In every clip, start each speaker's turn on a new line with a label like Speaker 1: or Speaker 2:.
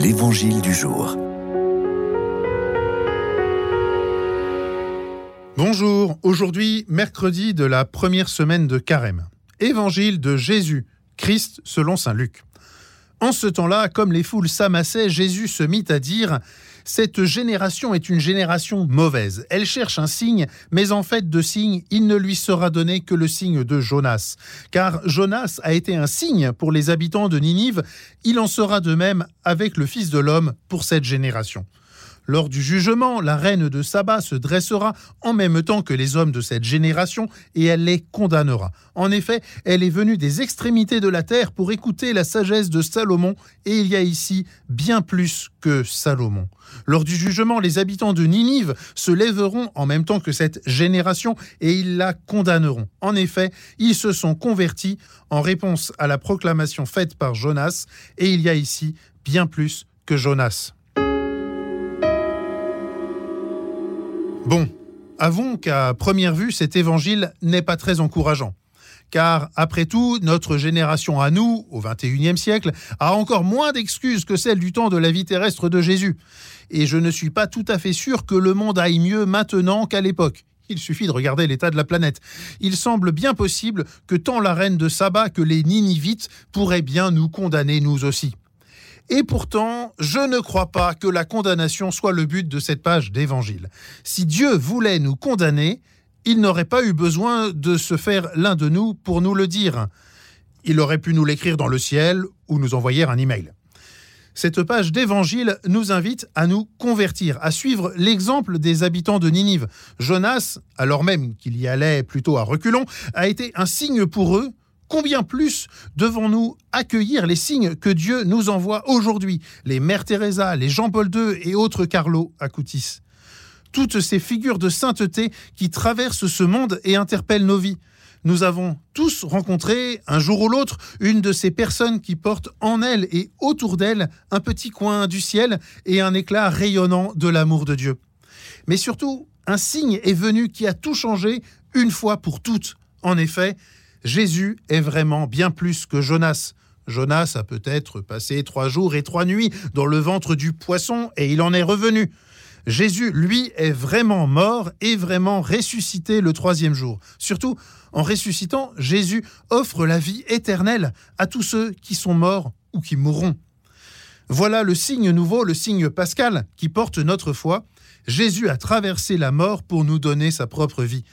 Speaker 1: L'Évangile du jour.
Speaker 2: Bonjour, aujourd'hui mercredi de la première semaine de Carême. Évangile de Jésus, Christ selon Saint Luc. En ce temps-là, comme les foules s'amassaient, Jésus se mit à dire Cette génération est une génération mauvaise. Elle cherche un signe, mais en fait de signe, il ne lui sera donné que le signe de Jonas. Car Jonas a été un signe pour les habitants de Ninive, il en sera de même avec le Fils de l'homme pour cette génération. Lors du jugement, la reine de Saba se dressera en même temps que les hommes de cette génération et elle les condamnera. En effet, elle est venue des extrémités de la terre pour écouter la sagesse de Salomon et il y a ici bien plus que Salomon. Lors du jugement, les habitants de Ninive se lèveront en même temps que cette génération et ils la condamneront. En effet, ils se sont convertis en réponse à la proclamation faite par Jonas et il y a ici bien plus que Jonas. Bon, avouons qu'à première vue, cet évangile n'est pas très encourageant. Car, après tout, notre génération à nous, au XXIe siècle, a encore moins d'excuses que celle du temps de la vie terrestre de Jésus. Et je ne suis pas tout à fait sûr que le monde aille mieux maintenant qu'à l'époque. Il suffit de regarder l'état de la planète. Il semble bien possible que tant la reine de Saba que les Ninivites pourraient bien nous condamner nous aussi. Et pourtant, je ne crois pas que la condamnation soit le but de cette page d'évangile. Si Dieu voulait nous condamner, il n'aurait pas eu besoin de se faire l'un de nous pour nous le dire. Il aurait pu nous l'écrire dans le ciel ou nous envoyer un email. Cette page d'évangile nous invite à nous convertir, à suivre l'exemple des habitants de Ninive. Jonas, alors même qu'il y allait plutôt à reculons, a été un signe pour eux combien plus devons-nous accueillir les signes que Dieu nous envoie aujourd'hui? Les Mères Teresa, les Jean-Paul II et autres Carlo Acutis. Toutes ces figures de sainteté qui traversent ce monde et interpellent nos vies. Nous avons tous rencontré, un jour ou l'autre, une de ces personnes qui portent en elle et autour d'elle un petit coin du ciel et un éclat rayonnant de l'amour de Dieu. Mais surtout, un signe est venu qui a tout changé une fois pour toutes. En effet, Jésus est vraiment bien plus que Jonas. Jonas a peut-être passé trois jours et trois nuits dans le ventre du poisson et il en est revenu. Jésus, lui, est vraiment mort et vraiment ressuscité le troisième jour. Surtout, en ressuscitant, Jésus offre la vie éternelle à tous ceux qui sont morts ou qui mourront. Voilà le signe nouveau, le signe pascal qui porte notre foi. Jésus a traversé la mort pour nous donner sa propre vie.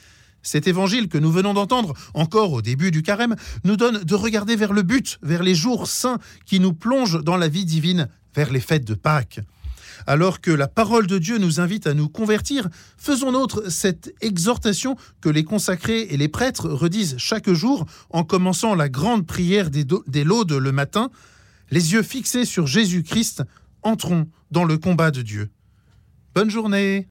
Speaker 2: Cet évangile que nous venons d'entendre, encore au début du carême, nous donne de regarder vers le but, vers les jours saints qui nous plongent dans la vie divine, vers les fêtes de Pâques. Alors que la parole de Dieu nous invite à nous convertir, faisons nôtre cette exhortation que les consacrés et les prêtres redisent chaque jour en commençant la grande prière des, des laudes le matin. Les yeux fixés sur Jésus-Christ, entrons dans le combat de Dieu. Bonne journée